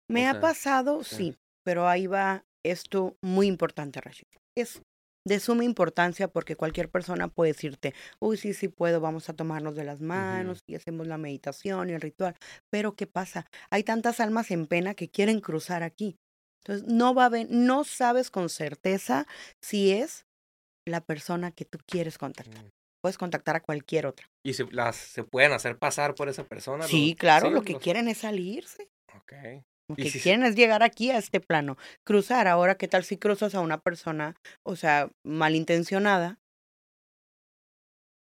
Me ha pasado, sí. pero ahí va esto muy importante, Rashid. Es de suma importancia porque cualquier persona puede decirte, uy, sí, sí puedo, vamos a tomarnos de las manos y hacemos la meditación y el ritual. Pero ¿qué pasa? Hay tantas almas en pena que quieren cruzar aquí. Entonces, no va a haber, no sabes con certeza si es la persona que tú quieres contactar. Mm. Puedes contactar a cualquier otra. ¿Y se, las, se pueden hacer pasar por esa persona? Sí, los- claro, sí, lo que los- quieren es salirse. Ok. Lo que si quieren es llegar aquí a este plano. Cruzar. Ahora, ¿qué tal si cruzas a una persona, o sea, malintencionada?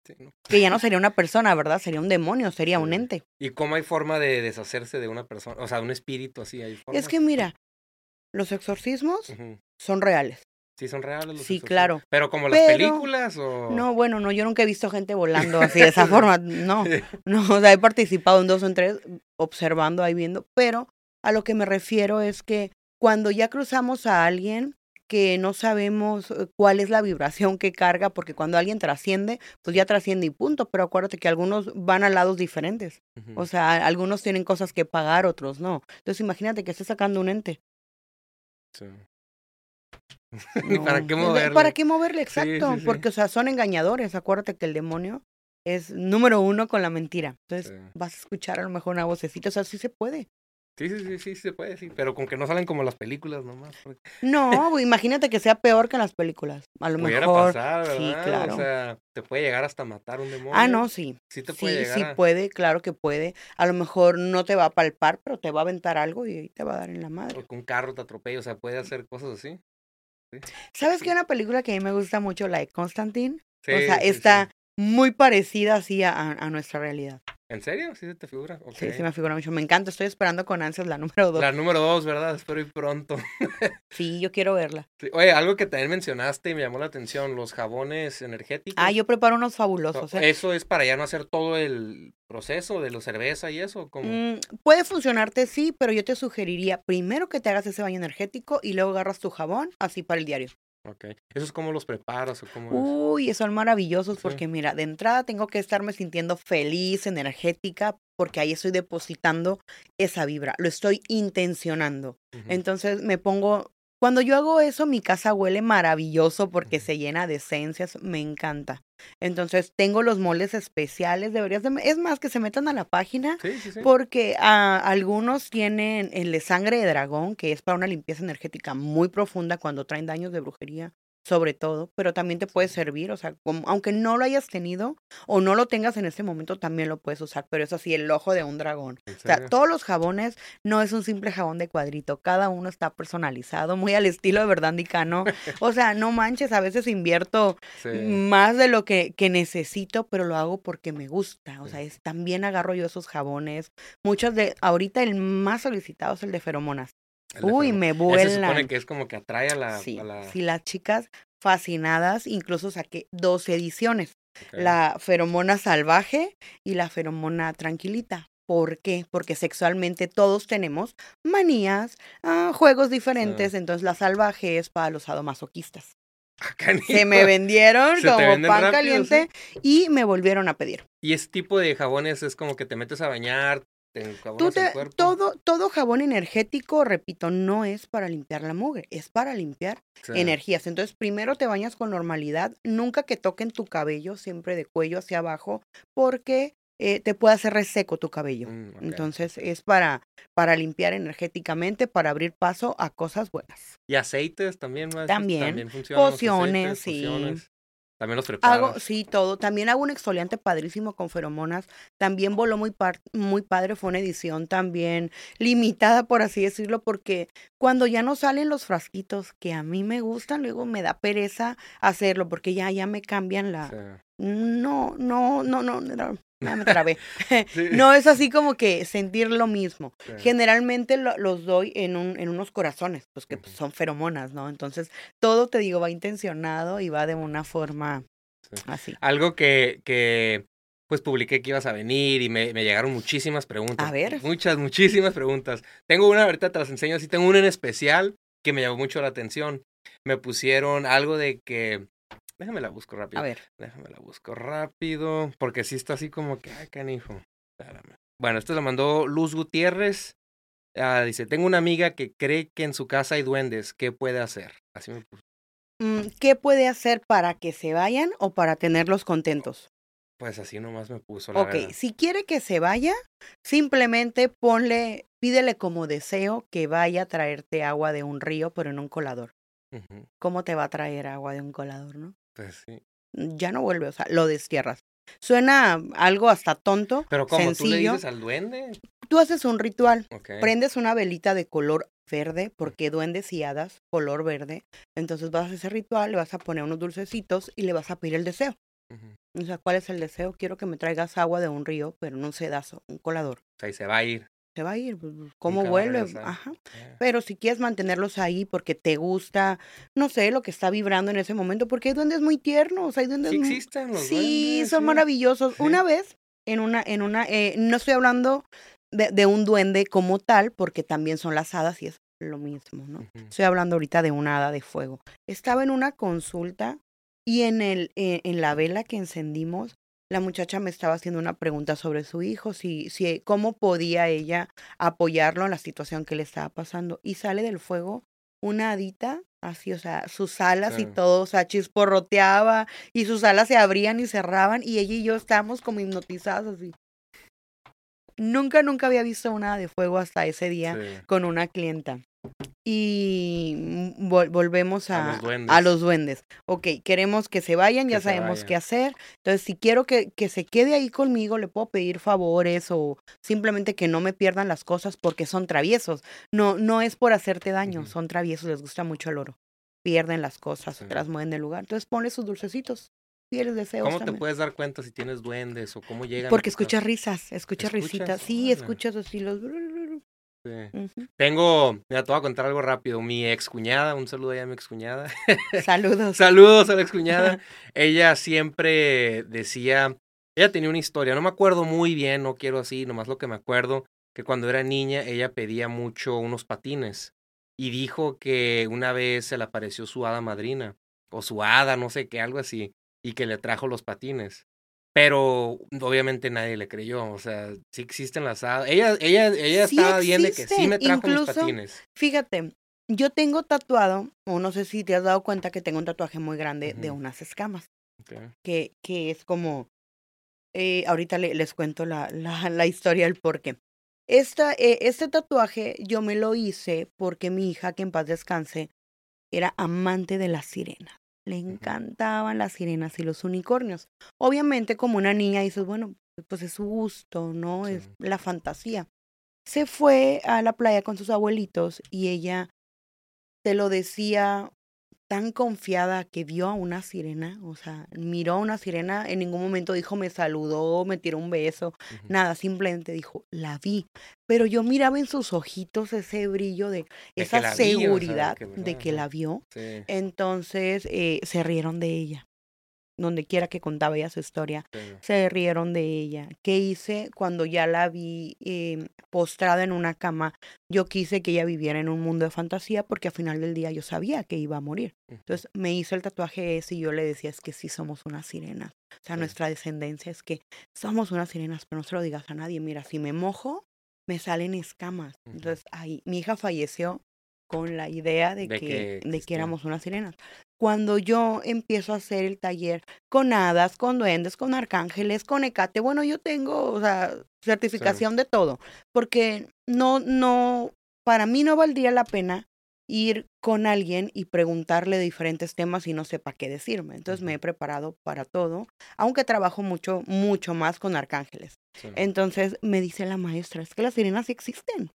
sí, ¿no? Que ya no sería una persona, ¿verdad? Sería un demonio, sería un ente. ¿Y cómo hay forma de deshacerse de una persona? O sea, un espíritu así, ¿hay forma? Es que mira, los exorcismos son reales. Sí, son reales los Sí, exorcismos? claro. ¿Pero como las películas o...? No, bueno, no, yo nunca he visto gente volando así de esa forma. No, no, o sea, he participado en dos o en tres, observando ahí viendo, pero a lo que me refiero es que cuando ya cruzamos a alguien que no sabemos eh, cuál es la vibración que carga, porque cuando alguien trasciende, pues ya trasciende y punto, pero acuérdate que algunos van a lados diferentes. O sea, algunos tienen cosas que pagar, otros no. Entonces imagínate que estés sacando un ente. Sí. Ni para No, qué moverle. ¿Para qué moverle? Exacto. sí, sí. Porque, o sea, son engañadores. Acuérdate que el demonio es número uno con la mentira. Entonces vas a escuchar a lo mejor una vocecita. O sea, sí se puede. Sí, sí, sí, sí, se puede, sí. Pero con que no salen como las películas nomás. porque No, imagínate que sea peor que las películas. A lo Pudiera mejor. pasar, ¿verdad? sí, claro. O sea, te puede llegar hasta matar un demonio. ah, no, sí. Sí te puede Sí, llegar sí a- puede, claro que puede. A lo mejor no te va a palpar, pero te va a aventar algo y ahí te va a dar en la madre. o un carro te atropella, o sea, puede hacer cosas así. ¿Sabes qué? Una película que a mí me gusta mucho, la de Constantine. Sí, o sea, sí, sí. está muy parecida así a, a nuestra realidad. ¿En serio? ¿Sí se te figura? Sí, sí me figura mucho. Me encanta. Estoy esperando con ansias la número dos. La número dos, ¿verdad? Espero ir pronto. Sí, yo quiero verla. Sí. Oye, algo que también mencionaste y me llamó la atención, los jabones energéticos. Ah, yo preparo unos So, fabulosos. ¿eh? Eso es para ya no hacer todo el proceso de la cerveza y eso, como Mm, puede funcionarte, sí, pero yo te sugeriría primero que te hagas ese baño energético y luego agarras tu jabón, así para el diario. Ok. ¿Eso es como los preparas o cómo es? Uy, son maravillosos Sí. porque mira, de entrada tengo que estarme sintiendo feliz, energética, porque ahí estoy depositando esa vibra, lo estoy intencionando. Entonces me pongo, cuando yo hago eso, mi casa huele maravilloso porque se llena de esencias, me encanta. Entonces tengo los moles especiales, deberías de, es más que se metan a la página Sí, sí, sí. porque ah, algunos tienen el de sangre de dragón, que es para una limpieza energética muy profunda cuando traen daños de brujería, sobre todo, pero también te puede servir, o sea, como- aunque no lo hayas tenido o no lo tengas en este momento, también lo puedes usar, pero es así, el ojo de un dragón. ¿En O sea, todos los jabones no es un simple jabón de cuadrito, cada uno está personalizado, muy al estilo de verdad Nicano. O sea, no manches, a veces invierto Sí. más de lo que, que necesito, pero lo hago porque me gusta. O sea, es, también agarro yo esos jabones. Muchos de, ahorita el más solicitado es el de feromonas. Uy, me Ese se supone vuelan. que es como que atrae a la... Sí, a la... sí, las chicas fascinadas, incluso saqué dos ediciones. La feromona salvaje y la feromona tranquilita. ¿Por qué? Porque sexualmente todos tenemos manías, ah, juegos diferentes, entonces la salvaje es para los sadomasoquistas. Ah, canijo. Se me vendieron Se como venden pan rápido, caliente y me volvieron a pedir. Y ese tipo de jabones es como que te metes a bañar, te enjabonas Tú el te, cuerpo. todo, todo jabón energético, repito, no es para limpiar la mugre, es para limpiar Sí. energías. Entonces, primero te bañas con normalidad, nunca que toquen tu cabello, siempre de cuello hacia abajo, porque eh, te puede hacer reseco tu cabello. Mm, Entonces, es para, para limpiar energéticamente, para abrir paso a cosas buenas. Y aceites también, ¿no? Esos También. funcionan Pociones, aceites, sí. pociones. También los preparas. Hago, sí, todo. También hago un exfoliante padrísimo con feromonas. También voló muy, par- muy padre. Fue una edición también limitada, por así decirlo, porque cuando ya no salen los frasquitos que a mí me gustan, luego me da pereza hacerlo, porque ya, ya me cambian la... Sí. No, no, no, no, no, ya me trabé. Sí. no es así como que sentir lo mismo. Sí. Generalmente lo- los doy en, un, en unos corazones, pues que pues, son feromonas, ¿no? Entonces, todo te digo, va intencionado y va de una forma Sí. así. Algo que, que pues publiqué que ibas a venir y me, me llegaron muchísimas preguntas. A ver. Muchas, muchísimas preguntas. Tengo una, ahorita te las enseño así, tengo una en especial que me llamó mucho la atención. Me pusieron algo de que... Déjame la busco rápido. A ver. Déjame la busco rápido. Porque sí está así como que, ay, canijo. Espérame. Bueno, esto lo mandó Luz Gutiérrez. Ah, dice, tengo una amiga que cree que en su casa hay duendes. ¿Qué puede hacer? Así me puso. Mm, ¿Qué puede hacer para que se vayan o para tenerlos contentos? Pues así nomás me puso, la Ok, verdad. si quiere que se vaya, simplemente ponle Pídele como deseo que vaya a traerte agua de un río, pero en un colador. ¿Cómo te va a traer agua de un colador, no? Pues sí. Ya no vuelve, o sea, lo destierras. Suena algo hasta tonto, Pero como tú le sencillo. dices al duende. Tú haces un ritual, Ok. prendes una velita de color verde, porque duendes y hadas, color verde. Entonces vas a hacer ese ritual, le vas a poner unos dulcecitos y le vas a pedir el deseo. O sea, ¿cuál es el deseo? Quiero que me traigas agua de un río, pero no un sedazo, un colador. O sea, y se va a ir. Se va a ir, pues, ¿cómo va a vuelve? Ajá. Ya. Pero si quieres mantenerlos ahí porque te gusta, no sé, lo que está vibrando en ese momento, porque hay duendes muy tiernos, hay duendes Sí muy- existen los Sí, duendes, son sí. maravillosos. Sí. Una vez, en una, en una, eh, no estoy hablando de, de un duende como tal, porque también son las hadas y es lo mismo, ¿no? Estoy hablando ahorita de una hada de fuego. Estaba en una consulta y en el, eh, en la vela que encendimos, la muchacha me estaba haciendo una pregunta sobre su hijo, si, si, cómo podía ella apoyarlo en la situación que le estaba pasando. Y sale del fuego una hadita, así, o sea, sus alas y todo, o sea, chisporroteaba y sus alas se abrían y cerraban y ella y yo estábamos como hipnotizados así. Nunca, nunca había visto una de fuego hasta ese día Sí. con una clienta. Y vol- volvemos A a, los duendes. a los duendes. Ok, queremos que se vayan, ya Que sabemos qué hacer. Entonces, si quiero que, que se quede ahí conmigo, le puedo pedir favores o simplemente que no me pierdan las cosas porque son traviesos. No, no es por hacerte daño, son traviesos, les gusta mucho el oro. Pierden las cosas, Sí. te las mueven del lugar. Entonces, ponle sus dulcecitos. Deseos ¿Cómo te puedes dar cuenta si tienes duendes o cómo llegan? Porque escuchas risas, escuchas ¿Escuchas? risitas. Sí, escuchas así los... Ujú. Tengo, mira, te voy a contar algo rápido. Mi excuñada, un saludo allá a mi excuñada. Saludos. Saludos a la excuñada. ella siempre decía, ella tenía una historia, no me acuerdo muy bien, no quiero así, nomás lo que me acuerdo, que cuando era niña ella pedía mucho unos patines y dijo que una vez se le apareció su hada madrina o su hada, no sé qué, algo así, y que le trajo los patines. Pero obviamente nadie le creyó, o sea, sí existen las hadas. Ella, ella, ella Sí estaba bien de que sí me trajo mis incluso- patines. Fíjate, yo tengo tatuado, o no sé si te has dado cuenta que tengo un tatuaje muy grande de unas escamas, que, que es como, eh, ahorita le- les cuento la, la, la historia, el por qué. Esta, eh, este tatuaje yo me lo hice porque mi hija, que en paz descanse, era amante de las sirenas. Le encantaban las sirenas y los unicornios. Obviamente, como una niña dices, bueno, pues es su gusto, ¿no? Es la fantasía. Se fue a la playa con sus abuelitos y ella te lo decía tan confiada que vio a una sirena, o sea, miró a una sirena, en ningún momento dijo me saludó, me tiró un beso, nada, simplemente dijo, la vi. Pero yo miraba en sus ojitos ese brillo de esa la vi, o sea, de seguridad que, de que la vio. Sí, Entonces eh, se rieron de ella. Donde quiera que contaba ella su historia, sí. se rieron de ella. ¿Qué hice cuando ya la vi eh, postrada en una cama? Yo quise que ella viviera en un mundo de fantasía porque al final del día yo sabía que iba a morir. Entonces me hizo el tatuaje ese y yo le decía es que sí somos unas sirenas. O sea, Sí. nuestra descendencia es que somos unas sirenas, pero no se lo digas a nadie. Mira, si me mojo, me salen escamas. Entonces, ahí, mi hija falleció con la idea de, De que, que de que éramos unas sirenas. Cuando yo empiezo a hacer el taller con hadas, con duendes, con arcángeles, con ecate, bueno, yo tengo, o sea, certificación de todo, porque no, no, para mí no valdría la pena ir con alguien y preguntarle diferentes temas y no sepa qué decirme. Entonces me he preparado para todo, aunque trabajo mucho, mucho más con arcángeles. Sí. Entonces me dice la maestra, es que las sirenas sí existen.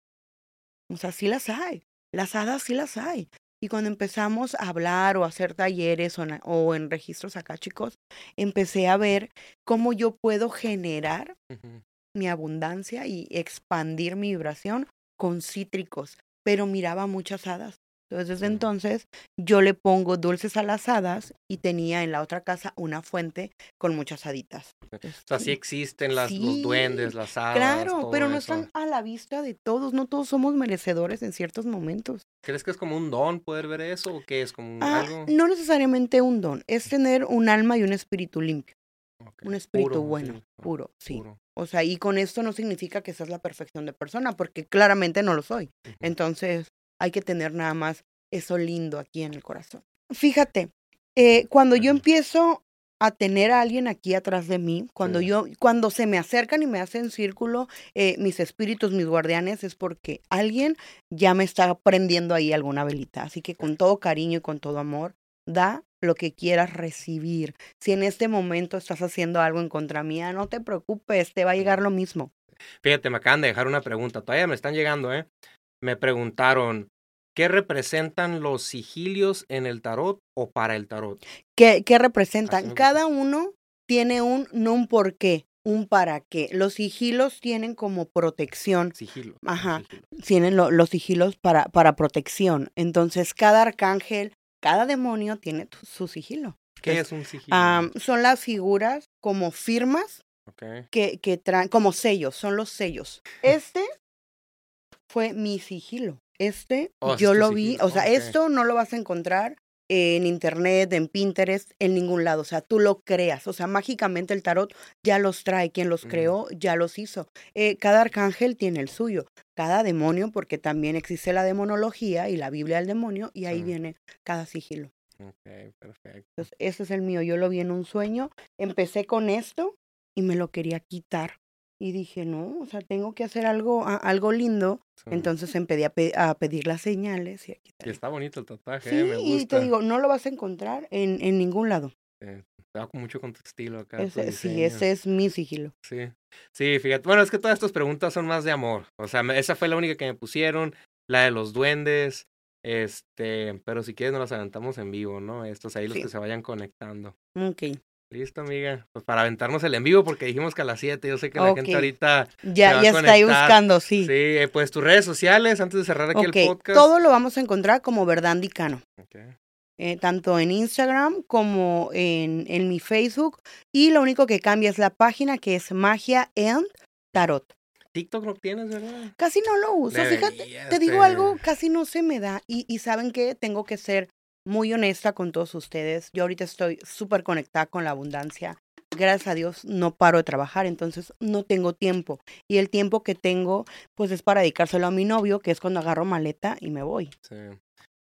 O sea, sí las hay. Las hadas sí las hay. Y cuando empezamos a hablar o a hacer talleres o en, o en registros acá, chicos, empecé a ver cómo yo puedo generar mi abundancia y expandir mi vibración con cítricos. Pero miraba muchas hadas. Entonces, desde entonces, yo le pongo dulces a las hadas y tenía en la otra casa una fuente con muchas haditas. O sea, sí existen las, los duendes, las hadas. Claro, todo pero no eso. están a la vista de todos, no todos somos merecedores en ciertos momentos. ¿Crees que es como un don poder ver eso o qué es como un- Ah, algo? no necesariamente un don, es tener un alma y un espíritu limpio, un espíritu puro, bueno, sí, puro, sí. puro. O sea, y con esto no significa que seas la perfección de persona, porque claramente no lo soy. Entonces, hay que tener nada más eso lindo aquí en el corazón. Fíjate, eh, cuando yo empiezo a tener a alguien aquí atrás de mí. Cuando Sí. yo, cuando se me acercan y me hacen círculo, eh, mis espíritus, mis guardianes, es porque alguien ya me está prendiendo ahí alguna velita. Así que con todo cariño y con todo amor, da lo que quieras recibir. Si en este momento estás haciendo algo en contra mía, no te preocupes, te va a llegar lo mismo. Fíjate, me acaban de dejar una pregunta. Todavía me están llegando, ¿eh? Me preguntaron, ¿qué representan los sigilios en el tarot o para el tarot? ¿Qué, representan? Cada uno tiene un, no un por qué, un para qué. Los sigilos tienen como protección. Sigilo. Ajá. sigilo. tienen lo- los sigilos para, para protección. Entonces, cada arcángel, cada demonio tiene su sigilo. ¿Qué Es- un sigilo? Son las figuras como firmas que, que traen, como sellos, son los sellos. Este fue mi sigilo. Este Oh, yo lo vi, sigilo. o sea, esto no lo vas a encontrar en internet, en Pinterest, en ningún lado. O sea, tú lo creas. O sea, mágicamente el tarot ya los trae. Quien los creó ya los hizo. Eh, cada arcángel tiene el suyo. Cada demonio, porque también existe la demonología y la Biblia del demonio, y ahí viene cada sigilo. Ok, perfecto. Entonces, ese es el mío. Yo lo vi en un sueño. Empecé con esto y me lo quería quitar. Y dije, no, o sea, tengo que hacer algo, a- algo lindo. Sí. Entonces empecé a, pe- a pedir las señales y a Y está bonito el tatuaje, Sí, eh, me y gusta. te digo, no lo vas a encontrar en, en ningún lado. Eh, te va mucho con tu estilo acá. tu Ese- sí, ese es mi sigilo. Sí, sí, fíjate. Bueno, es que todas estas preguntas son más de amor. O sea, me- esa fue la única que me pusieron, la de los duendes. Este, pero si quieres nos las adelantamos en vivo, ¿no? Estos ahí los Sí. que se vayan conectando. Ok. Listo, amiga. Pues para aventarnos el en vivo, porque dijimos que a las 7. Yo sé que la gente ahorita. Ya, está ahí buscando, Sí, sí. pues tus redes sociales, antes de cerrar aquí el podcast. todo lo vamos a encontrar como Verdandicano. Ok. eh, tanto en Instagram como en, en mi Facebook. Y lo único que cambia es la página que es Magia and Tarot. TikTok no tienes, ¿verdad? Casi no lo uso, fíjate. Te digo algo, casi no se me da. Y, y saben que tengo que ser muy honesta con todos ustedes. Yo ahorita estoy súper conectada con la abundancia. Gracias a Dios no paro de trabajar, entonces no tengo tiempo. Y el tiempo que tengo, pues es para dedicárselo a mi novio, que es cuando agarro maleta y me voy. Sí.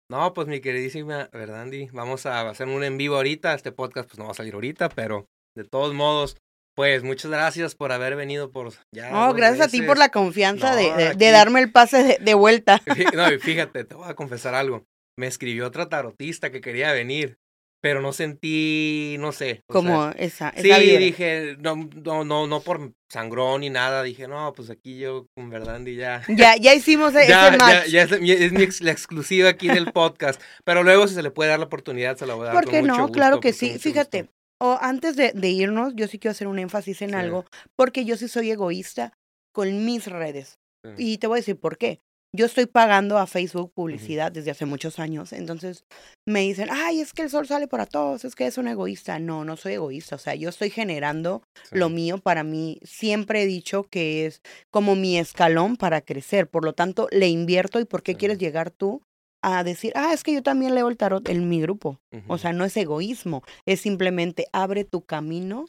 No, pues mi queridísima Verdandi, vamos a hacer un en vivo ahorita. Este podcast pues no va a salir ahorita, pero de todos modos, pues muchas gracias por haber venido por ya. No, dos gracias a ti por la confianza No, de, de- de darme el pase de, de vuelta. No, y fíjate, te voy a confesar algo. Me escribió otra tarotista que quería venir, pero no sentí, no sé. Como sea, esa, esa Sí, vibra. dije, no, no, no, no por sangrón ni nada. Dije, no, pues aquí yo con Verdandi ya. Ya, ya hicimos e- Ya, ese match. ya, ya es, mi- es mi ex- la exclusiva aquí del podcast. Pero luego, si se le puede dar la oportunidad, se la voy a dar. ¿Por con qué mucho no? gusto, claro que sí. Fíjate, gusto. o antes de, de irnos, yo sí quiero hacer un énfasis en Sí. algo, porque yo sí soy egoísta con mis redes. Sí. Y te voy a decir por qué. Yo estoy pagando a Facebook publicidad desde hace muchos años, entonces me dicen, ay, es que el sol sale para todos, es que es un egoísta. No, no soy egoísta, o sea, yo estoy generando Sí. lo mío para mí. Siempre he dicho que es como mi escalón para crecer, por lo tanto, le invierto y ¿por qué Sí. quieres llegar tú a decir, ah, es que yo también leo el tarot en mi grupo? O sea, no es egoísmo, es simplemente abre tu camino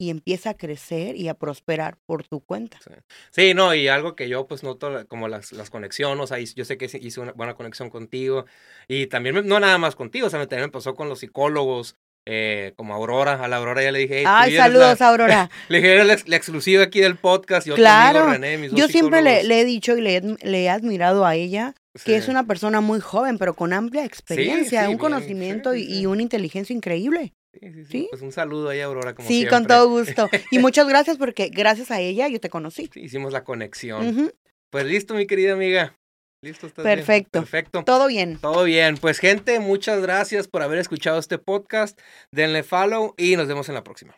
y empieza a crecer y a prosperar por tu cuenta. Sí, no, y algo que yo pues noto como las, las conexiones, o sea, yo sé que hice una buena conexión contigo y también, me- no nada más contigo, o sea, me- también me pasó con los psicólogos, eh, como Aurora, a la Aurora ya le dije, hey, Ay, saludos, la, Aurora. le dije, eres la, ex- la exclusiva aquí del podcast, y otro Claro, amigo René, mis dos Yo siempre le, he dicho y le, he- le he admirado a ella que es una persona muy joven, pero con amplia experiencia, sí, un bien, conocimiento y- una inteligencia increíble. Sí, sí, sí, ¿Sí? Pues un saludo ahí, Aurora, como sí, siempre. con todo gusto. Y muchas gracias porque gracias a ella yo te conocí. Hicimos la conexión. Pues listo, mi querida amiga. Listo, ¿estás bien? Perfecto. Perfecto. Todo bien. Todo bien. Pues, gente, muchas gracias por haber escuchado este podcast. Denle follow y nos vemos en la próxima.